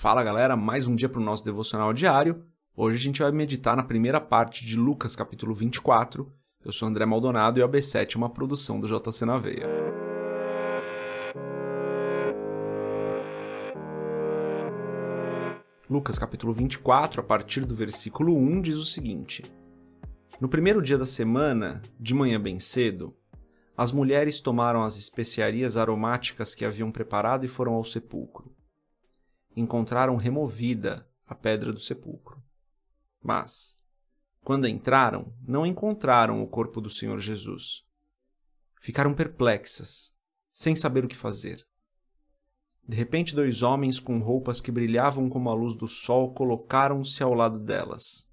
Fala galera, mais um dia para o nosso devocional diário. Hoje a gente vai meditar na primeira parte de Lucas capítulo 24. Eu sou André Maldonado e o AB7 é uma produção do JC na Veia. Lucas capítulo 24, a partir do versículo 1, diz o seguinte: No primeiro dia da semana, de manhã bem cedo, as mulheres tomaram as especiarias aromáticas que haviam preparado e foram ao sepulcro encontraram removida a pedra do sepulcro. Mas, quando entraram, não encontraram o corpo do Senhor Jesus. Ficaram perplexas, sem saber o que fazer. De repente, dois homens com roupas que brilhavam como a luz do sol colocaram-se ao lado delas.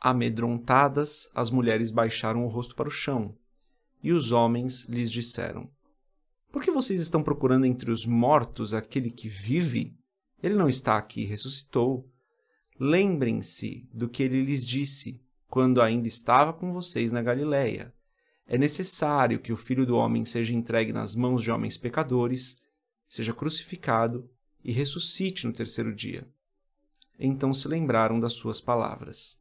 Amedrontadas, as mulheres baixaram o rosto para o chão, e os homens lhes disseram: por que vocês estão procurando entre os mortos aquele que vive? Ele não está aqui, ressuscitou. Lembrem-se do que ele lhes disse quando ainda estava com vocês na Galiléia. É necessário que o Filho do Homem seja entregue nas mãos de homens pecadores, seja crucificado e ressuscite no terceiro dia. Então se lembraram das suas palavras.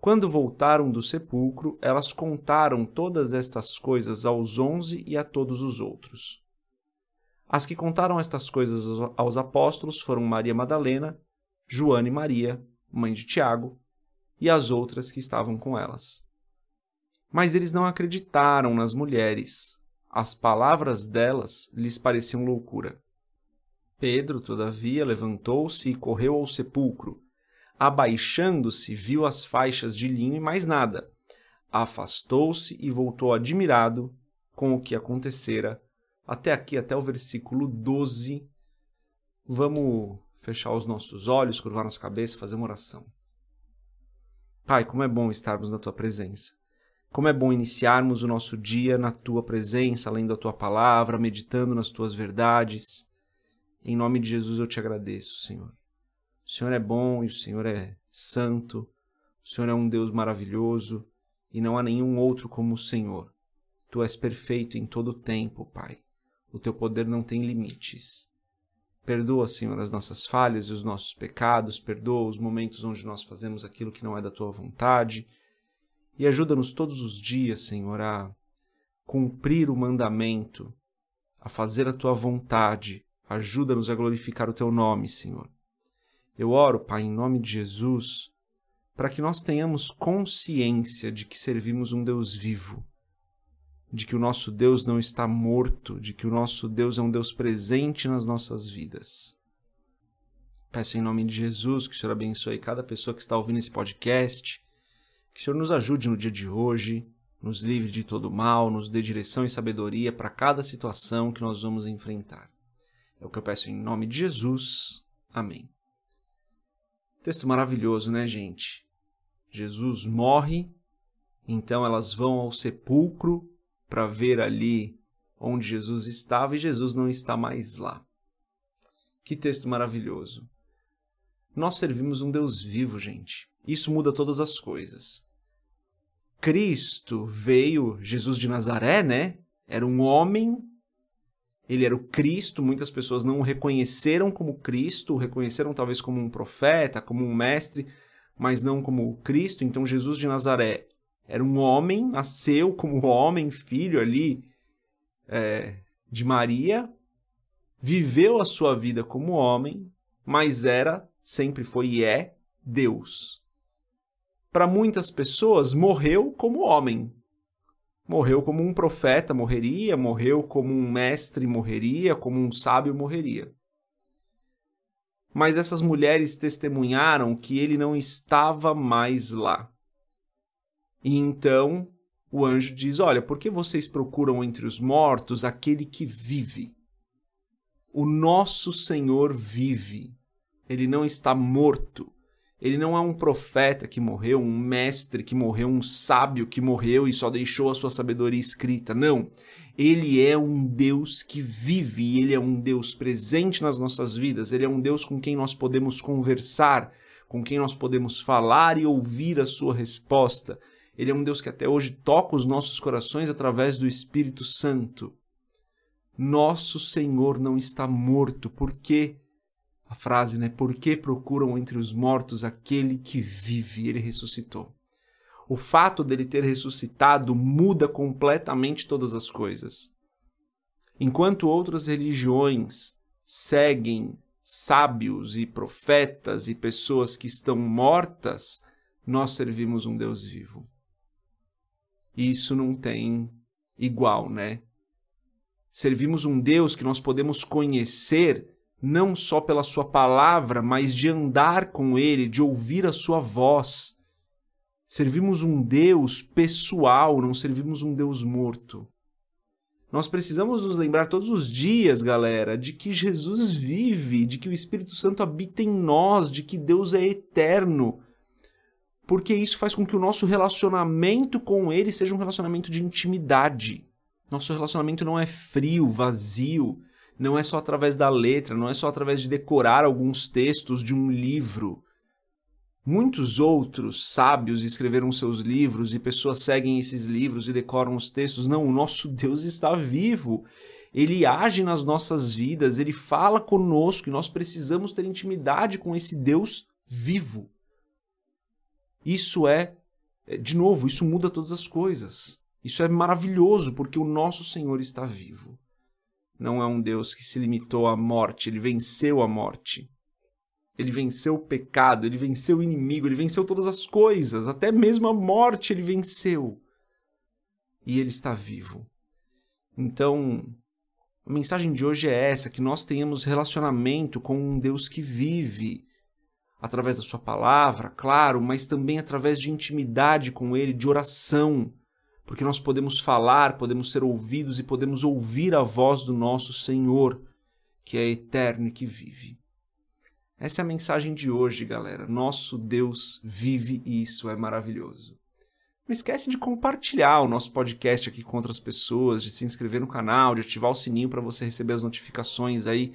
Quando voltaram do sepulcro, elas contaram todas estas coisas aos onze e a todos os outros. As que contaram estas coisas aos apóstolos foram Maria Madalena, Joana e Maria, mãe de Tiago, e as outras que estavam com elas. Mas eles não acreditaram nas mulheres. As palavras delas lhes pareciam loucura. Pedro, todavia, levantou-se e correu ao sepulcro Abaixando-se, viu as faixas de linho e mais nada. Afastou-se e voltou admirado com o que acontecera. Até aqui, até o versículo 12. Vamos fechar os nossos olhos, curvar nossa cabeça fazer uma oração. Pai, como é bom estarmos na tua presença. Como é bom iniciarmos o nosso dia na tua presença, além da tua palavra, meditando nas tuas verdades. Em nome de Jesus eu te agradeço, Senhor. O Senhor é bom e o Senhor é santo, o Senhor é um Deus maravilhoso e não há nenhum outro como o Senhor. Tu és perfeito em todo o tempo, Pai. O teu poder não tem limites. Perdoa, Senhor, as nossas falhas e os nossos pecados, perdoa os momentos onde nós fazemos aquilo que não é da tua vontade e ajuda-nos todos os dias, Senhor, a cumprir o mandamento, a fazer a tua vontade. Ajuda-nos a glorificar o teu nome, Senhor. Eu oro, Pai, em nome de Jesus, para que nós tenhamos consciência de que servimos um Deus vivo, de que o nosso Deus não está morto, de que o nosso Deus é um Deus presente nas nossas vidas. Peço em nome de Jesus que o Senhor abençoe cada pessoa que está ouvindo esse podcast, que o Senhor nos ajude no dia de hoje, nos livre de todo mal, nos dê direção e sabedoria para cada situação que nós vamos enfrentar. É o que eu peço em nome de Jesus. Amém. Texto maravilhoso, né, gente? Jesus morre, então elas vão ao sepulcro para ver ali onde Jesus estava e Jesus não está mais lá. Que texto maravilhoso. Nós servimos um Deus vivo, gente. Isso muda todas as coisas. Cristo veio, Jesus de Nazaré, né? Era um homem ele era o Cristo, muitas pessoas não o reconheceram como Cristo, o reconheceram talvez como um profeta, como um mestre, mas não como o Cristo. Então Jesus de Nazaré era um homem, nasceu como homem, filho ali é, de Maria, viveu a sua vida como homem, mas era, sempre foi e é Deus. Para muitas pessoas, morreu como homem, morreu como um profeta morreria, morreu como um mestre morreria, como um sábio morreria. Mas essas mulheres testemunharam que ele não estava mais lá. E então o anjo diz: Olha, por que vocês procuram entre os mortos aquele que vive? O nosso Senhor vive. Ele não está morto. Ele não é um profeta que morreu, um mestre que morreu, um sábio que morreu e só deixou a sua sabedoria escrita. Não. Ele é um Deus que vive, ele é um Deus presente nas nossas vidas, ele é um Deus com quem nós podemos conversar, com quem nós podemos falar e ouvir a sua resposta. Ele é um Deus que até hoje toca os nossos corações através do Espírito Santo. Nosso Senhor não está morto, porque a frase, né? Por que procuram entre os mortos aquele que vive? Ele ressuscitou. O fato dele ter ressuscitado muda completamente todas as coisas. Enquanto outras religiões seguem sábios e profetas e pessoas que estão mortas, nós servimos um Deus vivo. Isso não tem igual, né? Servimos um Deus que nós podemos conhecer não só pela Sua palavra, mas de andar com Ele, de ouvir a Sua voz. Servimos um Deus pessoal, não servimos um Deus morto. Nós precisamos nos lembrar todos os dias, galera, de que Jesus vive, de que o Espírito Santo habita em nós, de que Deus é eterno. Porque isso faz com que o nosso relacionamento com Ele seja um relacionamento de intimidade. Nosso relacionamento não é frio, vazio, não é só através da letra, não é só através de decorar alguns textos de um livro. Muitos outros sábios escreveram seus livros e pessoas seguem esses livros e decoram os textos. Não, o nosso Deus está vivo. Ele age nas nossas vidas, ele fala conosco e nós precisamos ter intimidade com esse Deus vivo. Isso é, é de novo, isso muda todas as coisas. Isso é maravilhoso porque o nosso Senhor está vivo não é um Deus que se limitou à morte, ele venceu a morte. Ele venceu o pecado, ele venceu o inimigo, ele venceu todas as coisas, até mesmo a morte ele venceu. E ele está vivo. Então, a mensagem de hoje é essa: que nós tenhamos relacionamento com um Deus que vive, através da Sua palavra, claro, mas também através de intimidade com Ele, de oração porque nós podemos falar, podemos ser ouvidos e podemos ouvir a voz do nosso Senhor, que é eterno e que vive. Essa é a mensagem de hoje, galera. Nosso Deus vive e isso é maravilhoso. Não esquece de compartilhar o nosso podcast aqui com outras pessoas, de se inscrever no canal, de ativar o sininho para você receber as notificações aí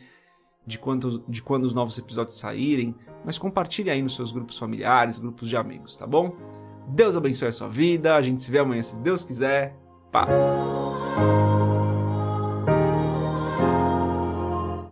de quando, de quando os novos episódios saírem. Mas compartilhe aí nos seus grupos familiares, grupos de amigos, tá bom? Deus abençoe a sua vida. A gente se vê amanhã, se Deus quiser. Paz.